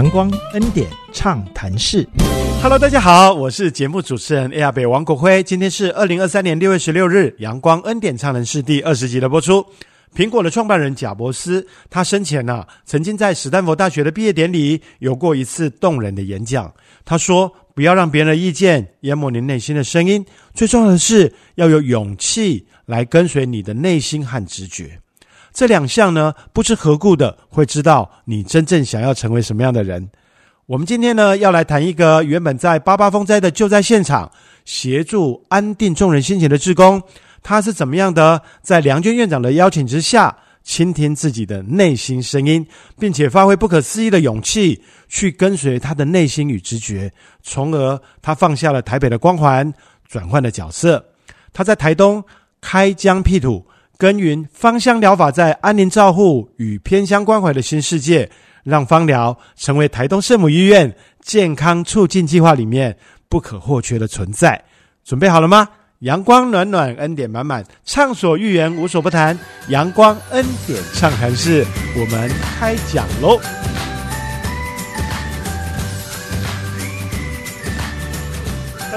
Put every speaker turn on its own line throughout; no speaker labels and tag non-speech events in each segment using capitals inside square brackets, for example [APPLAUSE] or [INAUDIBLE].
阳光恩典畅谈室，Hello，大家好，我是节目主持人 A R 北王国辉。今天是二零二三年六月十六日，阳光恩典畅谈室第二十集的播出。苹果的创办人贾伯斯，他生前呢，曾经在史丹佛大学的毕业典礼有过一次动人的演讲。他说：“不要让别人的意见淹没你内心的声音，最重要的是要有勇气来跟随你的内心和直觉。”这两项呢，不知何故的会知道你真正想要成为什么样的人。我们今天呢，要来谈一个原本在八八风灾的救灾现场协助安定众人心情的志工，他是怎么样的在梁娟院长的邀请之下，倾听自己的内心声音，并且发挥不可思议的勇气，去跟随他的内心与直觉，从而他放下了台北的光环，转换了角色。他在台东开疆辟土。耕耘芳香疗法在安宁照护与偏相关怀的新世界，让芳疗成为台东圣母医院健康促进计划里面不可或缺的存在。准备好了吗？阳光暖暖，恩典满满，畅所欲言，无所不谈。阳光恩典畅谈室，我们开讲喽！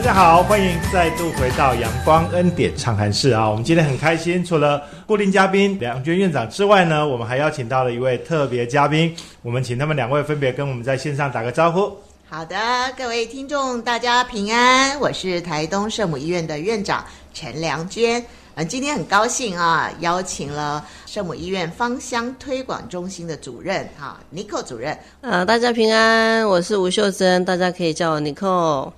家好，欢迎再度回到阳光恩典畅谈室啊！我们今天很开心，除了固定嘉宾梁娟院长之外呢，我们还邀请到了一位特别嘉宾。我们请他们两位分别跟我们在线上打个招呼。
好的，各位听众，大家平安，我是台东圣母医院的院长陈良娟。嗯，今天很高兴啊，邀请了圣母医院芳香推广中心的主任哈，Nico 主任。
呃，大家平安，我是吴秀珍，大家可以叫我 Nico。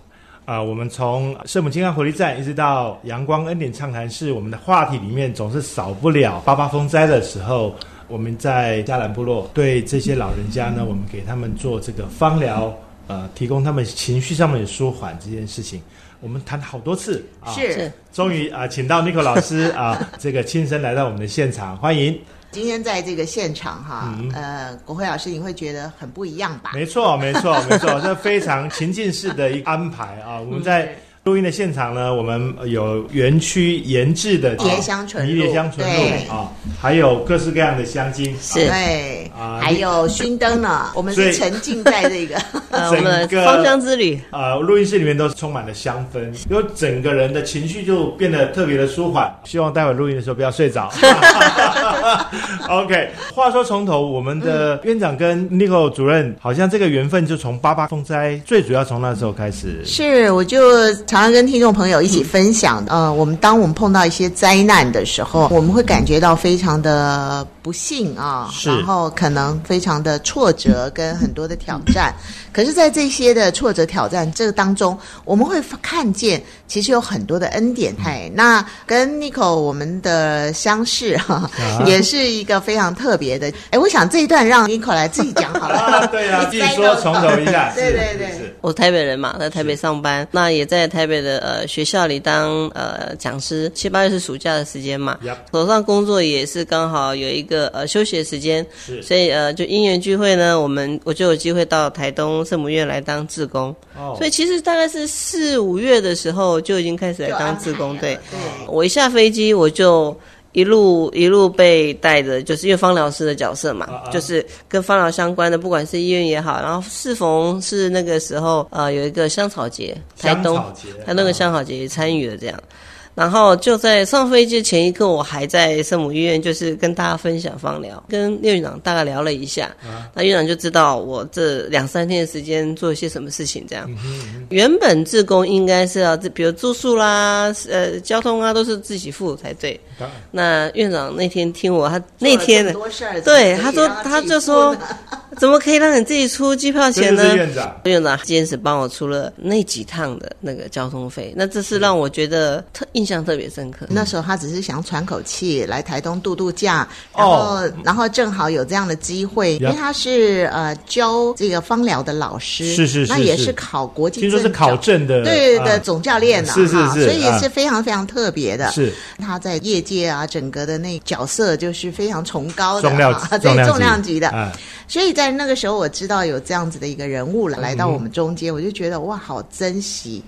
啊，我们从圣母金刚活力站一直到阳光恩典畅谈室，我们的话题里面总是少不了八八风灾的时候，我们在加兰部落对这些老人家呢，我们给他们做这个芳疗，呃，提供他们情绪上面的舒缓这件事情，我们谈好多次
啊，是，
终于啊，请到 Nico 老师啊，这个亲身来到我们的现场，欢迎。
今天在这个现场哈，呃，国辉老师，你会觉得很不一样吧？
没错，没错，没错，这非常情境式的一个安排啊，我们在。录音的现场呢，我们有园区研制的
迷迭香醇
露，迷迭香醇露啊，还有各式各样的香精，
是，对，啊，还有熏灯呢。[LAUGHS] 我们是沉浸在这个 [LAUGHS]
整个芳香之旅
啊，录音室里面都是充满了香氛，因为整个人的情绪就变得特别的舒缓。希望待会录音的时候不要睡着。[LAUGHS] OK，话说从头，我们的院长跟 Nico 主任好像这个缘分就从八八风灾，最主要从那时候开始。
是，我就。常常跟听众朋友一起分享，呃，我们当我们碰到一些灾难的时候，我们会感觉到非常的不幸啊，然后可能非常的挫折跟很多的挑战。[LAUGHS] 可是，在这些的挫折挑战这个当中，我们会看见其实有很多的恩典。嘿，那跟 Nico 我们的相识哈，也是一个非常特别的。哎，我想这一段让 Nico 来自己讲好了。[LAUGHS]
对啊，自己说从头一下。
对对对，
我台北人嘛，在台北上班，那也在台北的呃学校里当呃讲师。七八月是暑假的时间嘛，手上工作也是刚好有一个呃休息的时间，所以呃就因缘聚会呢，我们我就有机会到台东。圣母院来当志工，所以其实大概是四五月的时候就已经开始来当志工。对，我一下飞机我就一路一路被带着，就是因为方疗师的角色嘛，就是跟方疗相关的，不管是医院也好，然后适逢是那个时候呃有一个香草节，台东台东的香草节也参与了这样。然后就在上飞机前一刻，我还在圣母医院，就是跟大家分享芳疗，跟院长大概聊了一下，那院长就知道我这两三天的时间做一些什么事情。这样，原本自工应该是要，比如住宿啦、呃交通啊，都是自己付才对。那院长那天听我，他那天对他说，他就说。[LAUGHS] 怎么可以让你自己出机票钱呢？
院长，
院长坚持帮我出了那几趟的那个交通费，那这是让我觉得特印象特别深刻。
那时候他只是想喘口气，来台东度度假，然后然后正好有这样的机会，因为他是呃教这个芳疗的老师，
是是是，
那也是。考国际，
听说是考证的，
对的总教练呢，
是是是，
所以也是非常非常特别的。
是。
他在业界啊，整个的那角色就是非常崇高的，
重量
对重量级的，所以在。在那个时候，我知道有这样子的一个人物了，来到我们中间，我就觉得哇，好珍惜。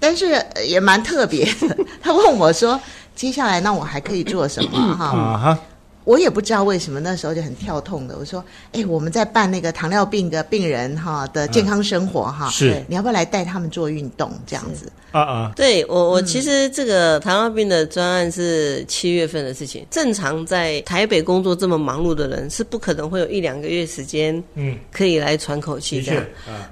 但是也蛮特别的。[LAUGHS] 他问我说：“接下来，那我还可以做什么？”哈，我也不知道为什么那时候就很跳痛的。我说：“哎，我们在办那个糖尿病的病人哈的健康生活哈，
是
你要不要来带他们做运动这样子？”
啊啊，
对我我其实这个糖尿病的专案是七月份的事情。正常在台北工作这么忙碌的人是不可能会有一两个月时间，嗯，可以来喘口气这样。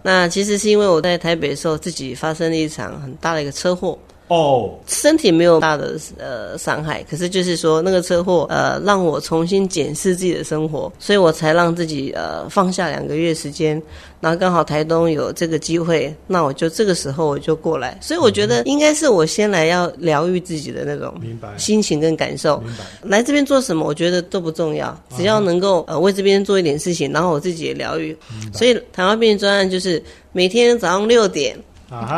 那其实是因为我在台北的时候自己发生了一场很大的一个车祸。哦，身体没有大的呃伤害，可是就是说那个车祸呃让我重新检视自己的生活，所以我才让自己呃放下两个月时间，然后刚好台东有这个机会，那我就这个时候我就过来，所以我觉得应该是我先来要疗愈自己的那种心情跟感受，来这边做什么我觉得都不重要，只要能够呃为这边做一点事情，然后我自己也疗愈，所以糖尿病专案就是每天早上六点。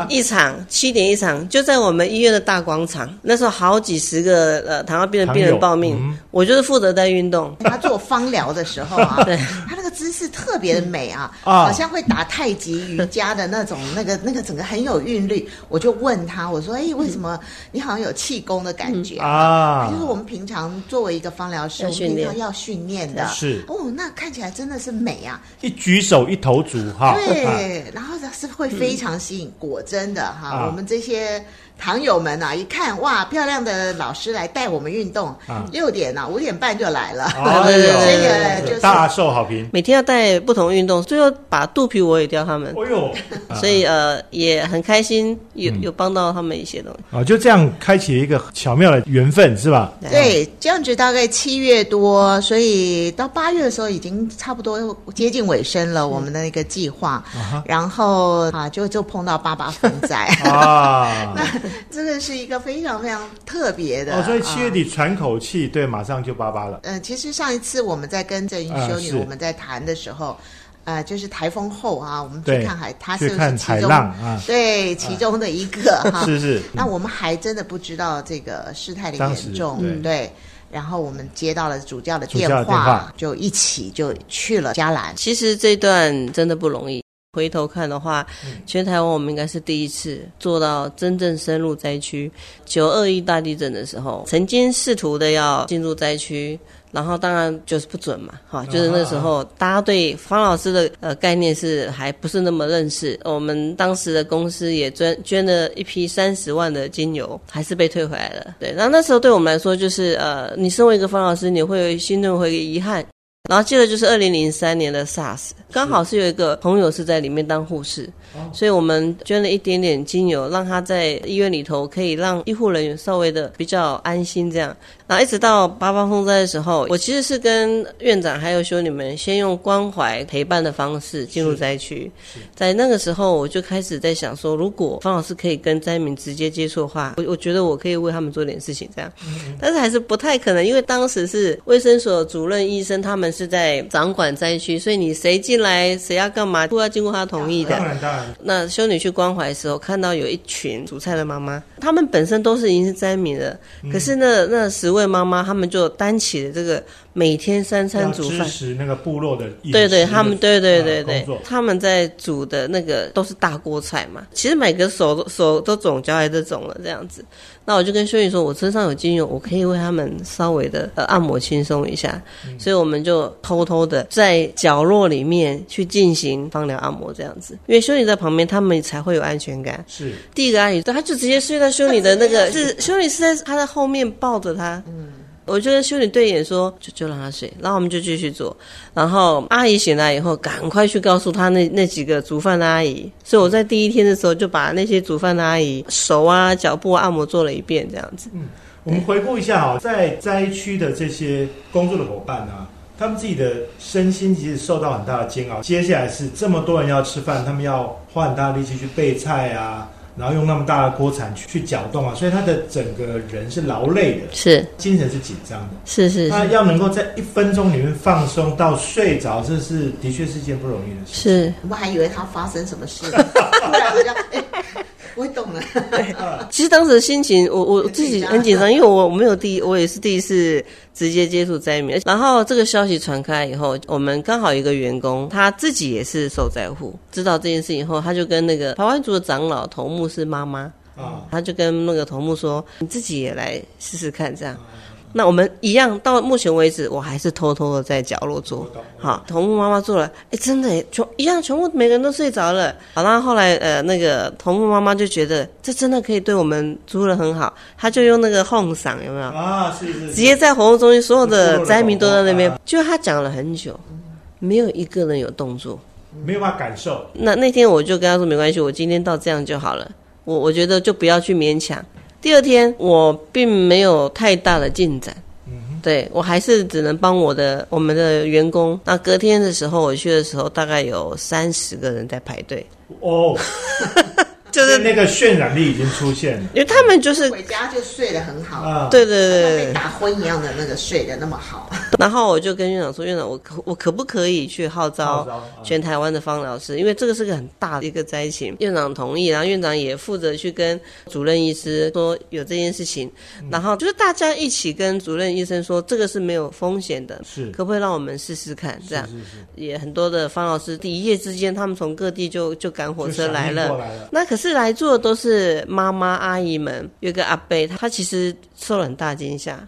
一场七点一场，就在我们医院的大广场。那时候好几十个呃糖尿病的病人报名，我就是负责在运动。[LAUGHS]
他做方疗的时候啊，[LAUGHS] 对，他那个姿势特别的美啊，好像会打太极瑜伽的那种，[LAUGHS] 那个那个整个很有韵律。我就问他，我说：“哎，为什么你好像有气功的感觉啊？”就是我们平常作为一个方疗师，我们平常要训练的。
是
哦，那看起来真的是美啊！
一举手一投足哈，
对，然后是会非常吸引。果真的哈，我们这些。糖友们啊，一看哇，漂亮的老师来带我们运动，六点啊，五点半就来了，
对对对，[LAUGHS] 大受好评。
每天要带不同运动，最后把肚皮我也教他们。哎呦，[LAUGHS] 所以呃也很开心，有有帮到他们一些东西。
啊，就这样开启了一个巧妙的缘分，是吧？
对，这样子大概七月多，所以到八月的时候已经差不多接近尾声了，我们的那个计划。然后啊，就就碰到爸爸风灾啊。[LAUGHS] [LAUGHS] 这个是一个非常非常特别的
哦，所以七月底喘口气，对，马上就八八了。
嗯，其实上一次我们在跟郑云修女我们在谈的时候，呃，就是台风后啊，我们去看海，它是
海浪啊，
对，其中的一个 [LAUGHS] 哈，
是是。
那我们还真的不知道这个事态的严重，对。然后我们接到了主教的电话，就一起就去了加兰。
其实这段真的不容易。回头看的话，全台湾我们应该是第一次做到真正深入灾区。九二一大地震的时候，曾经试图的要进入灾区，然后当然就是不准嘛，哈，就是那时候大家对方老师的呃概念是还不是那么认识。我们当时的公司也捐捐了一批三十万的精油，还是被退回来了。对，那那时候对我们来说，就是呃，你身为一个方老师，你会心中会遗憾。然后接着就是二零零三年的 SARS，刚好是有一个朋友是在里面当护士，所以我们捐了一点点精油，让他在医院里头可以让医护人员稍微的比较安心这样。然后一直到八八风灾的时候，我其实是跟院长还有修女们先用关怀陪伴的方式进入灾区，在那个时候我就开始在想说，如果方老师可以跟灾民直接接触的话，我我觉得我可以为他们做点事情这样，但是还是不太可能，因为当时是卫生所主任医生他们。是在掌管灾区，所以你谁进来，谁要干嘛，都要经过他同意的。
当然，当然。
那修女去关怀的时候，看到有一群煮菜的妈妈，他们本身都是已经是灾民了，可是那那十位妈妈，他们就担起了这个。每天三餐煮饭，
支持那个部落的。
对对，他们对对对对，他们在煮的那个都是大锅菜嘛。其实每个手手都肿，脚也都肿了这样子。那我就跟修女说，我身上有精油，我可以为他们稍微的呃按摩轻松一下。所以我们就偷偷的在角落里面去进行芳疗按摩这样子，因为修女在旁边，他们才会有安全感。
是
第一个阿姨，他就直接睡在修女的那个，是修女是在他的后面抱着他。嗯。我就跟修女对眼说，就就让他睡，然后我们就继续做。然后阿姨醒来以后，赶快去告诉他那那几个煮饭的阿姨。所以我在第一天的时候，就把那些煮饭的阿姨手啊、脚部按摩做了一遍，这样子。嗯，
我们回顾一下哈，在灾区的这些工作的伙伴啊，他们自己的身心其实受到很大的煎熬。接下来是这么多人要吃饭，他们要花很大的力气去备菜啊。然后用那么大的锅铲去去搅动啊，所以他的整个人是劳累的，
是
精神是紧张的，
是是。
他要能够在一分钟里面放松到睡着，这是的确是件不容易的事。
是，
我们还以为他发生什么事，突然好像哎。不会动了。[LAUGHS]
其实当时的心情，我我自己很紧张，[LAUGHS] 因为我我没有第一，我也是第一次直接接触灾民。然后这个消息传开以后，我们刚好一个员工，他自己也是受灾户，知道这件事以后，他就跟那个排湾族的长老头目是妈妈啊，他就跟那个头目说：“你自己也来试试看，这样。”那我们一样，到目前为止，我还是偷偷的在角落做。好，同木妈妈做了，哎，真的，全一样，全部每个人都睡着了。好，然后后来呃，那个同木妈妈就觉得这真的可以对我们租的很好，他就用那个哄嗓，有没有？
啊，是是。直
接在活动中心，所有的灾民都在那边，就他讲了很久，没有一个人有动作，
没有办法感受。
那那天我就跟他说，没关系，我今天到这样就好了。我我觉得就不要去勉强。第二天我并没有太大的进展，嗯，对我还是只能帮我的我们的员工。那隔天的时候我去的时候，大概有三十个人在排队。哦。[LAUGHS]
就是那个渲染力已经出现了，
因为他们就是
回家就睡得很好，
对对对，
被打昏一样的那个睡得那么好。[LAUGHS]
然后我就跟院长说：“院长，我可我可不可以去号召全台湾的方疗师？因为这个是个很大的一个灾情。”院长同意，然后院长也负责去跟主任医师说有这件事情，然后就是大家一起跟主任医生说这个是没有风险的，
是
可不可以让我们试试看？这样也很多的方老师第一夜之间，他们从各地就就赶火车来了，那可是。是来做的都是妈妈阿姨们，有个阿伯，他其实受了很大惊吓，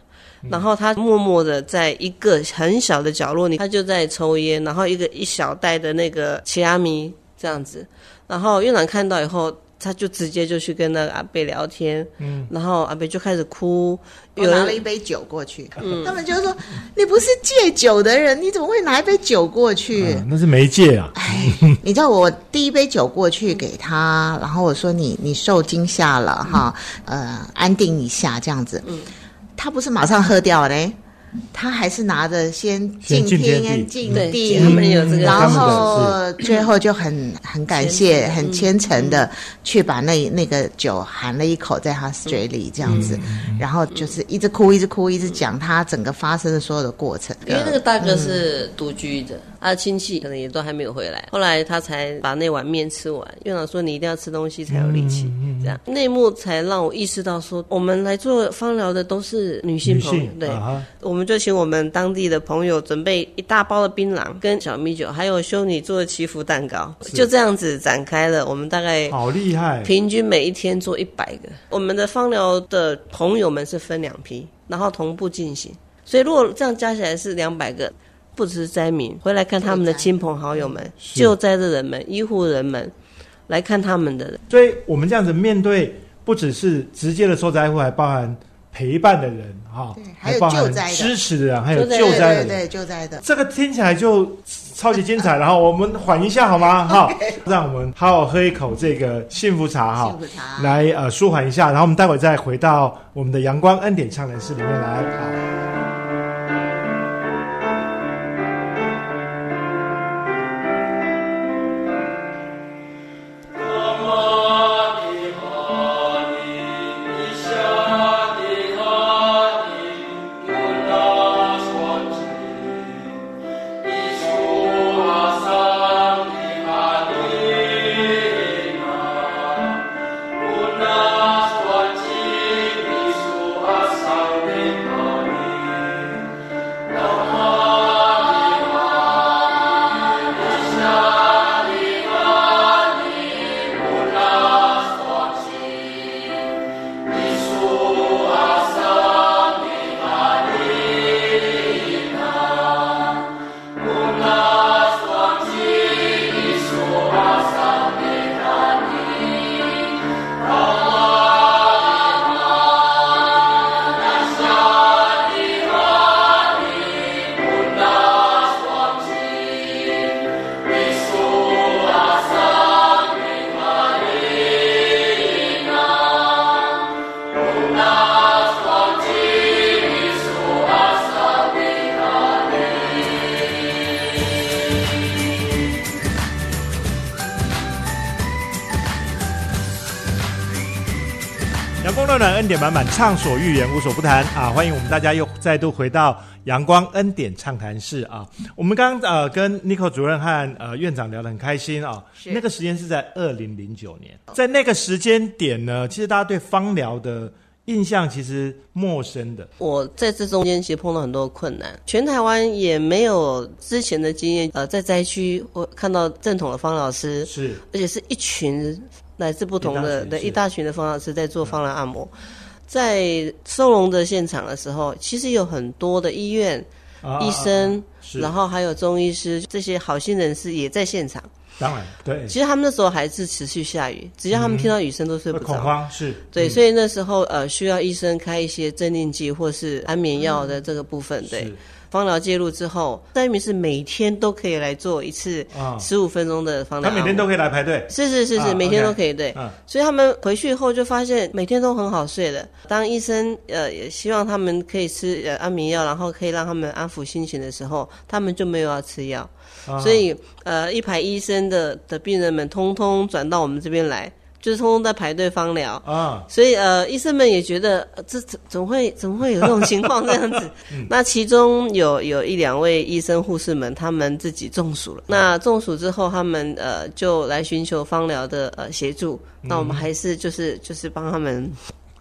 然后他默默的在一个很小的角落里，他就在抽烟，然后一个一小袋的那个奇阿米这样子，然后院长看到以后。他就直接就去跟那个阿贝聊天，嗯，然后阿贝就开始哭，
又拿了一杯酒过去，嗯，他们就说：“你不是戒酒的人，你怎么会拿一杯酒过去？”
那是没戒啊！
哎，你知道我第一杯酒过去给他，然后我说：“你你受惊吓了哈，呃，安定一下这样子。”嗯，他不是马上喝掉嘞。他还是拿着先敬天敬地，
他们有这个，
然后最后就很很感谢、很虔诚的去把那那个酒含了一口在他嘴里，这样子，然后就是一直哭、一直哭、一直讲他整个发生的所有的过程。
因为那个大哥是独居的，他的亲戚可能也都还没有回来，后来他才把那碗面吃完。院长说：“你一定要吃东西才有力气。”这样内幕才让我意识到说，我们来做芳疗的都是女性朋友，对，我们。我们就请我们当地的朋友准备一大包的槟榔跟小米酒，还有修女做的祈福蛋糕，就这样子展开了。我们大概
好厉害，
平均每一天做一百个。我们的芳疗的朋友们是分两批，然后同步进行。所以如果这样加起来是两百个，不只是灾民回来看他们的亲朋好友们、救灾的人们、医护人们来看他们的人。
所以我们这样子面对，不只是直接的受灾户，还包含。陪伴的人哈，
还有救灾
支持的人，还有救灾的，
对救灾的，
这个听起来就超级精彩。然后 [LAUGHS] 我们缓一下好吗？哈，让我们好好喝一口这个幸福茶哈，
幸福茶
来呃舒缓一下。然后我们待会再回到我们的阳光恩典唱人室里面来好。点满满，畅所欲言，无所不谈啊！欢迎我们大家又再度回到阳光恩典畅谈室啊！我们刚呃跟 n i c o 主任和呃院长聊得很开心啊。那个时间是在二零零九年，在那个时间点呢，其实大家对芳疗的印象其实陌生的。
我在这中间其实碰到很多困难，全台湾也没有之前的经验。呃，在灾区我看到正统的方老师
是，
而且是一群来自不同的的一大群的方老师在做方疗按摩。在收容的现场的时候，其实有很多的医院、医生，然后还有中医师这些好心人士也在现场。
当然，对。
其实他们那时候还是持续下雨，只要他们听到雨声都睡不着。
恐慌是。
对，所以那时候呃，需要医生开一些镇定剂或是安眠药的这个部分，对。芳疗介入之后，灾民是每天都可以来做一次十五分钟的芳疗。
他每天都可以来排队。
是是是是，每天都可以对。所以他们回去以后就发现每天都很好睡的。当医生呃也希望他们可以吃呃安眠药，然后可以让他们安抚心情的时候，他们就没有要吃药。所以，呃，一排医生的的病人们，通通转到我们这边来，就是通通在排队方疗啊。所以，呃，医生们也觉得这怎怎么会怎么会有这种情况这样子？[LAUGHS] 那其中有有一两位医生护士们，他们自己中暑了。那中暑之后，他们呃就来寻求方疗的呃协助。那我们还是就是就是帮他们，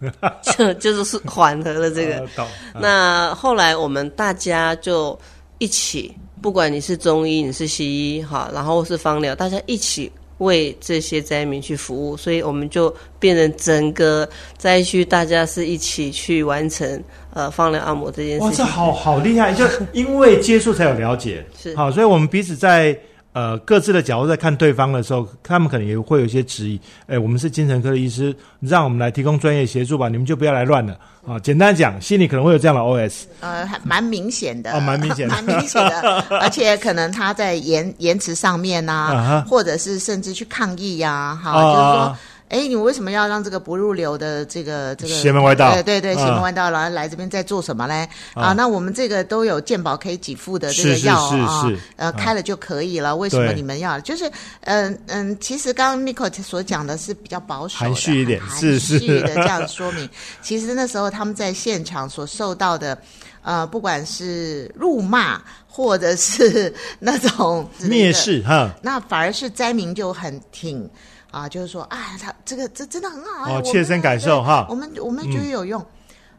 [LAUGHS] 就就是是缓和了这个。那后来我们大家就一起。不管你是中医，你是西医，哈，然后是方疗，大家一起为这些灾民去服务，所以我们就变成整个灾区，大家是一起去完成呃放疗按摩这件事情。哇，
这好好厉害！就因为接触才有了解，
是
好，所以我们彼此在。呃，各自的角度在看对方的时候，他们可能也会有一些质疑。哎，我们是精神科的医师，让我们来提供专业协助吧，你们就不要来乱了啊！简单讲，心里可能会有这样的 OS。
呃，还蛮明显的，
啊，蛮明显的，[LAUGHS]
蛮明显的，而且可能他在言言辞上面啊，[LAUGHS] 或者是甚至去抗议呀，哈，就是说。哎，你为什么要让这个不入流的这个这个
邪门歪道？
对对对，邪门歪道，然后来这边在做什么嘞？啊，那我们这个都有健保可以给付的这个药啊，呃，开了就可以了。为什么你们要？就是，嗯嗯，其实刚刚 Miko 所讲的是比较保守、
含蓄一点、
含蓄的这样说明。其实那时候他们在现场所受到的，呃，不管是辱骂或者是那种
蔑视哈，
那反而是灾民就很挺。啊，就是说，啊，他这个这真的很好
哦，切身感受哈。
我们我们觉得有用，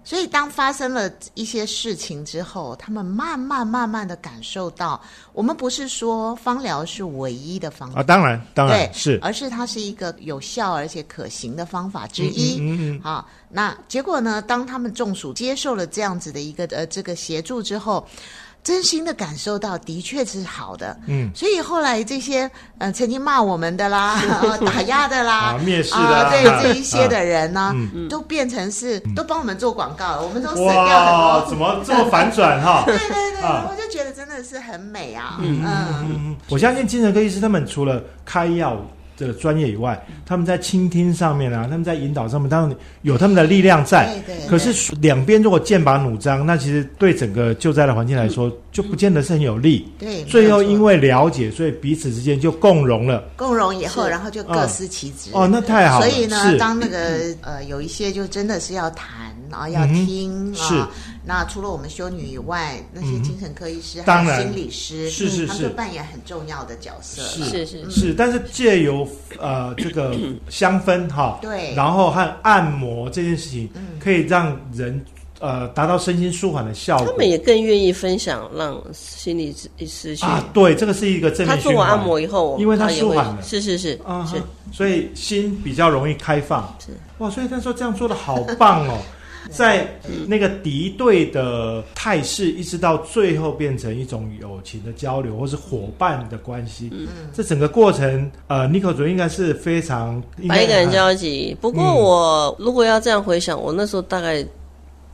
所以当发生了一些事情之后，他们慢慢慢慢的感受到，我们不是说芳疗是唯一的方法
啊，当然当然是，
而是它是一个有效而且可行的方法之一。嗯嗯。啊，那结果呢？当他们中暑接受了这样子的一个呃这个协助之后。真心的感受到，的确是好的。嗯，所以后来这些呃曾经骂我们的啦、[LAUGHS] 打压的啦、[LAUGHS]
蔑视的，
对这一些的人呢，都变成是都帮我们做广告了，我们都省掉很
多。[LAUGHS] 怎么这么反转哈？
对对对，我就觉得真的是很美啊。嗯嗯
嗯，我相信精神科医师他们除了开药。这个专业以外，他们在倾听上面啊，他们在引导上面，当然有他们的力量在。
对对。
可是两边如果剑拔弩张，那其实对整个救灾的环境来说，就不见得是很有利。
对。
最后因为了解，所以彼此之间就共融了。
共融以后，然后就各司其职。
哦，那太好了。
所以呢，当那个呃有一些就真的是要谈然后，要听啊。那除了我们修女以外，那些精神科医师、当然心理师，
是是是，
他们扮演很重要的角色。
是是
是，但是借由呃这个 [CLEARS THROAT] 香氛哈，
对，
然后和按摩这件事情，可以让人呃达到身心舒缓的效果。
他们也更愿意分享，让心理医师去
啊，对，这个是一个正面
他做完按摩以后，
因为他舒缓了，
是是是啊，是，
所以心比较容易开放。是哇，所以他说这样做的好棒哦。[LAUGHS] 在那个敌对的态势，一直到最后变成一种友情的交流，或是伙伴的关系。嗯，这整个过程，呃，尼克主应该是非常
百感交集。不过，我如果要这样回想，我那时候大概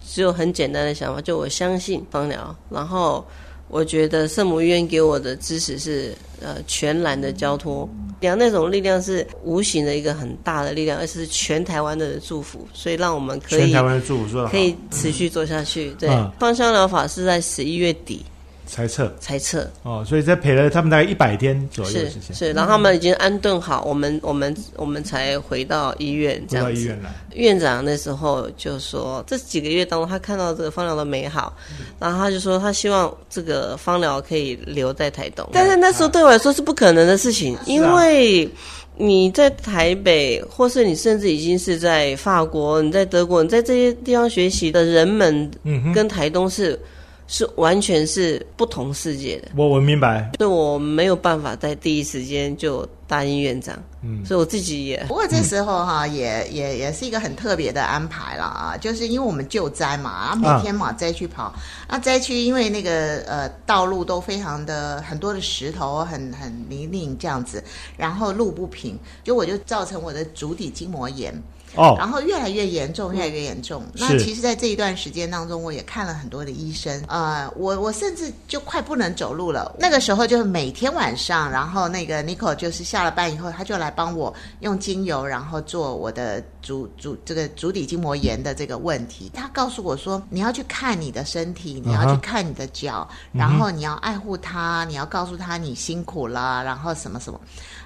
只有很简单的想法，就我相信芳疗，然后。我觉得圣母医院给我的支持是呃全然的交托，讲那种力量是无形的一个很大的力量，而是全台湾的祝福，所以让我们可以
全台湾的祝福说
可以持续做下去。对，芳香疗法是在十一月底。
猜测，
猜测。
哦，所以在陪了他们大概一百天左右时
间，是，然后他们已经安顿好，我们我们我们才回到医院，这样
子。医院来，
院长那时候就说，这几个月当中，他看到这个芳疗的美好，然后他就说，他希望这个芳疗可以留在台东，但是那时候对我来说是不可能的事情，因为你在台北，或是你甚至已经是在法国，你在德国，你在这些地方学习的人们，嗯，跟台东是。是完全是不同世界的。
我我明白，
所以我没有办法在第一时间就答应院长。嗯，所以我自己也
不过这时候哈，也也也是一个很特别的安排了啊，就是因为我们救灾嘛，啊，每天往灾区跑，那灾区因为那个呃道路都非常的很多的石头，很很泥泞这样子，然后路不平，就我就造成我的足底筋膜炎。哦，然后越来越严重，越来越严重。那其实，在这一段时间当中，我也看了很多的医生。呃，我我甚至就快不能走路了。那个时候，就是每天晚上，然后那个 Nico 就是下了班以后，他就来帮我用精油，然后做我的足足这个足底筋膜炎的这个问题。他告诉我说，你要去看你的身体，你要去看你的脚，然后你要爱护它，你要告诉他你辛苦了，然后什么什么，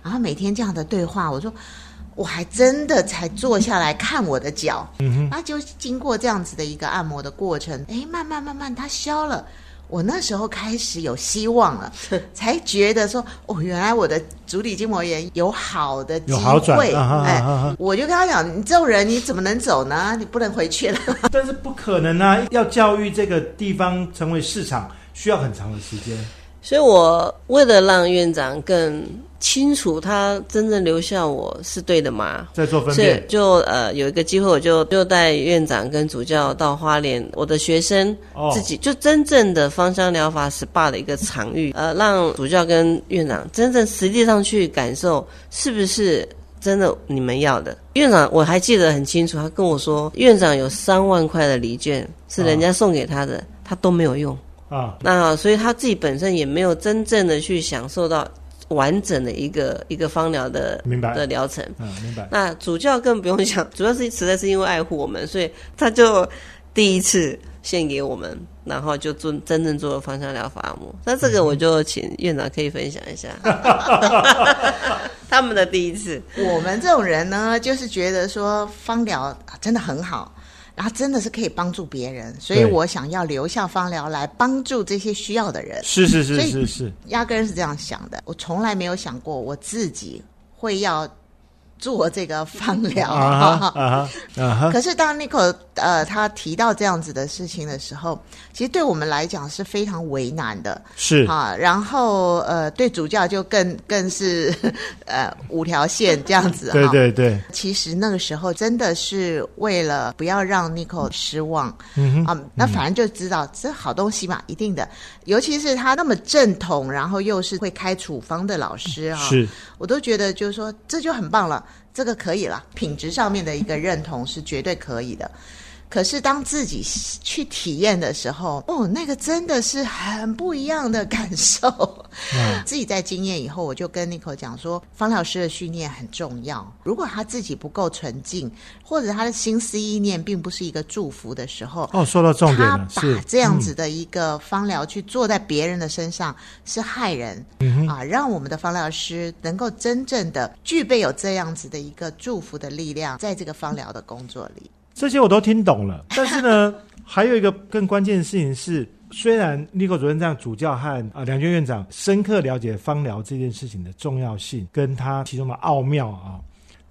然后每天这样的对话，我说。我还真的才坐下来看我的脚，那就经过这样子的一个按摩的过程，哎，慢慢慢慢它消了，我那时候开始有希望了，[LAUGHS] 才觉得说，哦，原来我的足底筋膜炎有好的机会，哎，我就跟他讲，你这种人你怎么能走呢？你不能回去了。[LAUGHS]
但是不可能啊，要教育这个地方成为市场，需要很长的时间。
所以我为了让院长更。清楚他真正留下我是对的吗？
在做分辨，
就呃有一个机会，我就就带院长跟主教到花莲，我的学生自己就真正的芳香疗法 SPA 的一个场域，呃，让主教跟院长真正实际上去感受是不是真的你们要的。院长我还记得很清楚，他跟我说，院长有三万块的礼券是人家送给他的，他都没有用啊。那所以他自己本身也没有真正的去享受到。完整的一个一个芳疗的
明白
的疗程，
嗯，明白。
那主教更不用想，[LAUGHS] 主要是实在是因为爱护我们，所以他就第一次献给我们，然后就做真正做了芳香疗法按摩。那这个我就请院长可以分享一下 [LAUGHS] [LAUGHS] 他们的第一次。
我们这种人呢，就是觉得说芳疗真的很好。然后真的是可以帮助别人，所以我想要留下芳疗来帮助这些需要的人。
是是是是是，
压根是这样想的。我从来没有想过我自己会要。做这个芳疗，[LAUGHS] 可是当 Nico 呃他提到这样子的事情的时候，其实对我们来讲是非常为难的，
是
啊，然后呃对主教就更更是呃五条线这样子，[LAUGHS]
对对对，
其实那个时候真的是为了不要让 Nico 失望，嗯啊，那反正就知道这好东西嘛，一定的，尤其是他那么正统，然后又是会开处方的老师啊，
是，
我都觉得就是说这就很棒了。这个可以了，品质上面的一个认同是绝对可以的。可是当自己去体验的时候，哦，那个真的是很不一样的感受。[LAUGHS] 自己在经验以后，我就跟 Nico 讲说，方老师的训练很重要。如果他自己不够纯净，或者他的心思意念并不是一个祝福的时候，
哦，说到重点了，
他把这样子的一个方疗去做在别人的身上是害人啊。让我们的方疗师能够真正的具备有这样子的一个祝福的力量，在这个方疗的工作里。
这些我都听懂了，[LAUGHS] 但是呢，还有一个更关键的事情是，虽然立克主任这样主教和啊梁娟院长深刻了解方疗这件事情的重要性，跟他其中的奥妙啊，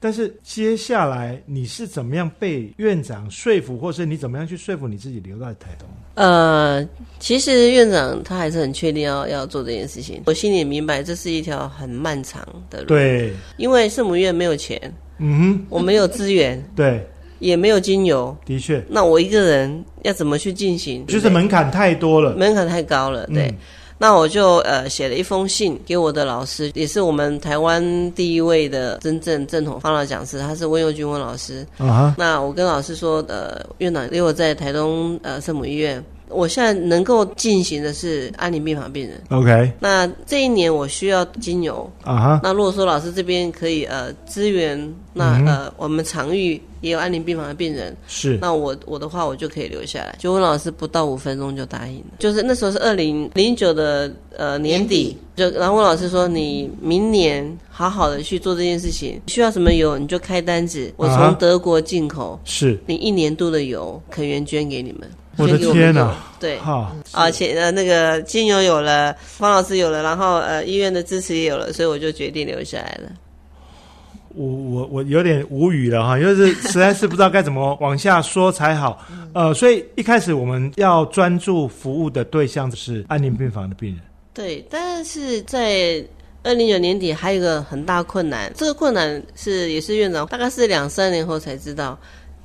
但是接下来你是怎么样被院长说服，或是你怎么样去说服你自己留在台东？
呃，其实院长他还是很确定要要做这件事情，我心里明白这是一条很漫长的路，
对，
因为圣母院没有钱，嗯哼，我没有资源，
对。
也没有精油，
的确。
那我一个人要怎么去进行？
就是门槛太多了，
门槛太高了。对，那我就呃写了一封信给我的老师，也是我们台湾第一位的真正正统芳疗讲师，他是温佑君温老师。啊那我跟老师说，呃，院长因为我在台东呃圣母医院。我现在能够进行的是安宁病房病人。
OK。
那这一年我需要精油啊哈。那如果说老师这边可以呃支援，那呃我们常遇也有安宁病房的病人。
是。
那我我的话我就可以留下来。就温老师不到五分钟就答应了。就是那时候是二零零九的呃年底，就然后温老师说你明年好好的去做这件事情，需要什么油你就开单子，我从德国进口。
是。
你一年度的油肯源捐给你们。
我的天呐！
对，好，而且呃，那个精油有了，方老师有了，然后呃，医院的支持也有了，所以我就决定留下来了。
我我我有点无语了哈，就是实在是不知道该怎么往下说才好。呃，所以一开始我们要专注服务的对象是安宁病房的病人。
对，但是在二零九年底还有一个很大困难，这个困难是也是院长大概是两三年后才知道，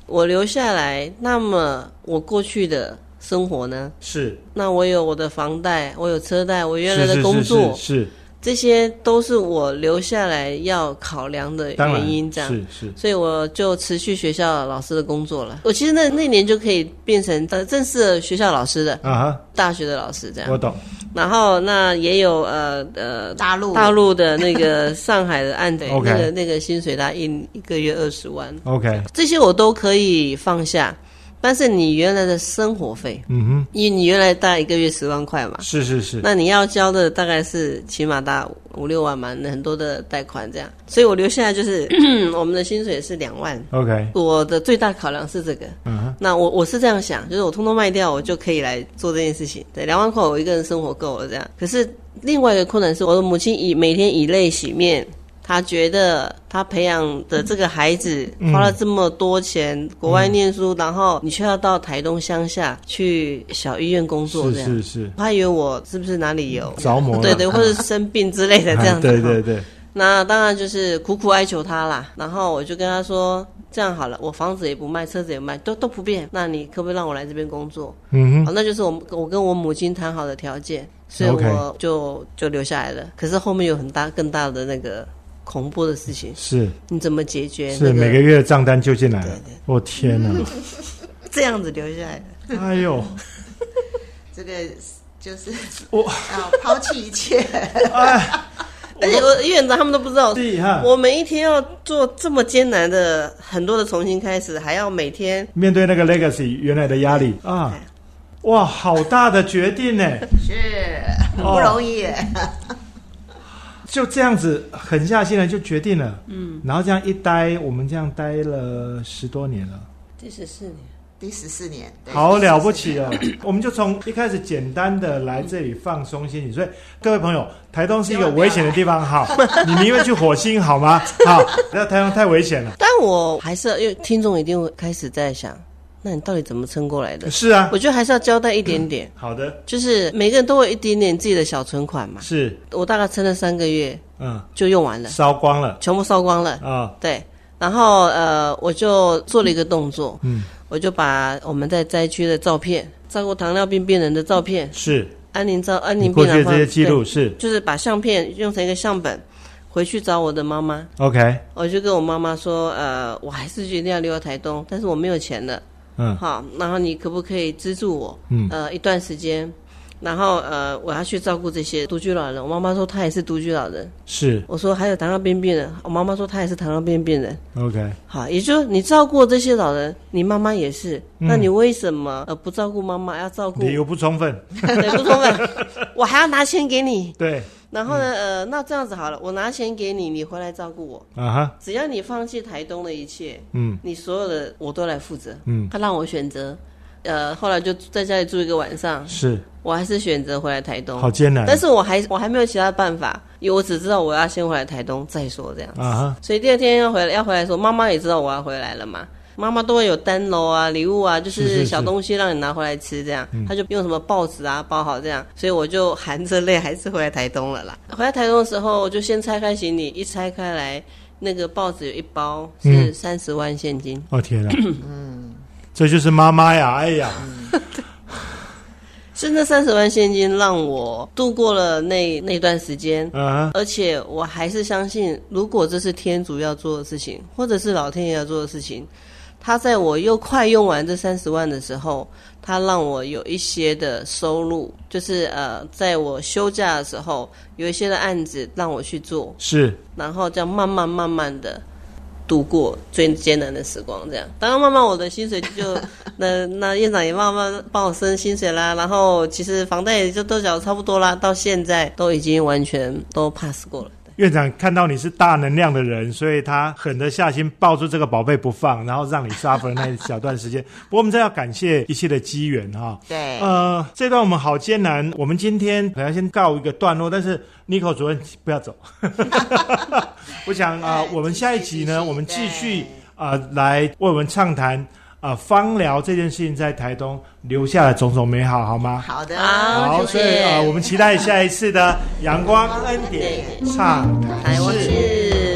我留下来，那么我过去的生活呢？
是，
那我有我的房贷，我有车贷，我原来的工作
是。
这些都是我留下来要考量的原因，这样
是是，
所以我就持续学校老师的工作了。我其实那那年就可以变成呃正式的学校老师的啊，大学的老师这样。
我懂。
然后那也有呃呃
大陆
大陆的那个上海的案子，[LAUGHS] 那个那个薪水他一一个月二十万。
OK，
这些我都可以放下。但是你原来的生活费，嗯哼，因为你原来大概一个月十万块嘛，
是是是，
那你要交的大概是起码大五六万嘛，很多的贷款这样，所以我留下来就是 [CLEARS THROAT] 我们的薪水是两万
，OK，
我的最大考量是这个，嗯哼，那我我是这样想，就是我通通卖掉，我就可以来做这件事情，对，两万块我一个人生活够了这样，可是另外一个困难是我的母亲以每天以泪洗面。他觉得他培养的这个孩子花了这么多钱，国外念书，然后你却要到台东乡下去小医院工作，这样
是是是。
他以为我是不是哪里有
着魔？
对对，或者生病之类的这样子。[LAUGHS]
对对对。
那当然就是苦苦哀求他啦。然后我就跟他说：“这样好了，我房子也不卖，车子也卖，都都不变。那你可不可以让我来这边工作？”嗯哼。那就是我我跟我母亲谈好的条件，所以我就就留下来了。可是后面有很大更大的那个。恐怖的事情
是，
你怎么解决？
是每个月的账单就进来了。我天哪！[LAUGHS]
这样子留下来
的。哎呦，[LAUGHS]
这个就是我 [LAUGHS] 要抛弃一切。
哎，而且我院长他们都不知道，我每一天要做这么艰难的很多的重新开始，还要每天
面对那个 legacy 原来的压力啊！哇，好大的决定呢，
是不容易。
就这样子狠下心来就决定了，嗯，然后这样一待，我们这样待了十多年了，
第十四年，
第十四年，
好了不起哦！[COUGHS] 我们就从一开始简单的来这里放松心情，所以各位朋友，台东是一个危险的地方，好，[LAUGHS] 你宁愿去火星好吗？好，不要台东太危险了。
但我还是因为听众一定会开始在想。那你到底怎么撑过来的？
是啊，
我觉得还是要交代一点点。
好的，
就是每个人都有一点点自己的小存款嘛。
是，
我大概撑了三个月，嗯，就用完了，
烧光了，
全部烧光了。啊。对，然后呃，我就做了一个动作，嗯，我就把我们在灾区的照片，照顾糖尿病病人的照片，
是。
安宁照安宁病人的
这些记录是，
就是把相片用成一个相本，回去找我的妈妈。
OK，
我就跟我妈妈说，呃，我还是决定要留在台东，但是我没有钱了。嗯，好，然后你可不可以资助我？嗯，呃，一段时间，然后呃，我要去照顾这些独居老人。我妈妈说她也是独居老人。
是，
我说还有糖尿病病人。我妈妈说她也是糖尿病病人。
OK，
好，也就是你照顾这些老人，你妈妈也是，那你为什么呃不照顾妈妈，要照顾？
理由不充分。[LAUGHS]
对，不充分，[LAUGHS] 我还要拿钱给你。
对。
然后呢？呃，那这样子好了，我拿钱给你，你回来照顾我。啊哈！只要你放弃台东的一切，嗯，你所有的我都来负责。嗯，他让我选择，呃，后来就在家里住一个晚上。
是，
我还是选择回来台东。
好艰难。
但是我还我还没有其他办法，因为我只知道我要先回来台东再说这样子。啊哈！所以第二天要回来要回来说，妈妈也知道我要回来了嘛。妈妈都会有单楼啊，礼物啊，就是小东西让你拿回来吃，这样，他就用什么报纸啊包好这样，所以我就含着泪还是回来台东了啦。回来台东的时候，我就先拆开行李，一拆开来，那个报纸有一包是三十万现金。
哦天啊！嗯，[CLEARS THROAT] 这就是妈妈呀！哎呀，
是那三十万现金让我度过了那那段时间，啊，而且我还是相信，如果这是天主要做的事情，或者是老天爷要做的事情。他在我又快用完这三十万的时候，他让我有一些的收入，就是呃，在我休假的时候，有一些的案子让我去做，
是，
然后这样慢慢慢慢的度过最艰难的时光，这样，当然慢慢我的薪水就，[LAUGHS] 那那院长也慢慢帮我升薪水啦，然后其实房贷也就都缴差不多啦，到现在都已经完全都 pass 过了。
院长看到你是大能量的人，所以他狠得下心抱住这个宝贝不放，然后让你 suffer 那一小段时间。不过我们真要感谢一切的机缘哈。
对。
呃，这段我们好艰难，我们今天可能先告一个段落，但是 n i c o 主任不要走。[LAUGHS] 我想啊，我们下一集呢，[LAUGHS] 我们继续啊来为我们畅谈。啊，芳疗这件事情在台东留下了种种美好，好吗？
好的，
好，
所以啊，我们期待下一次的阳光恩典畅谈室。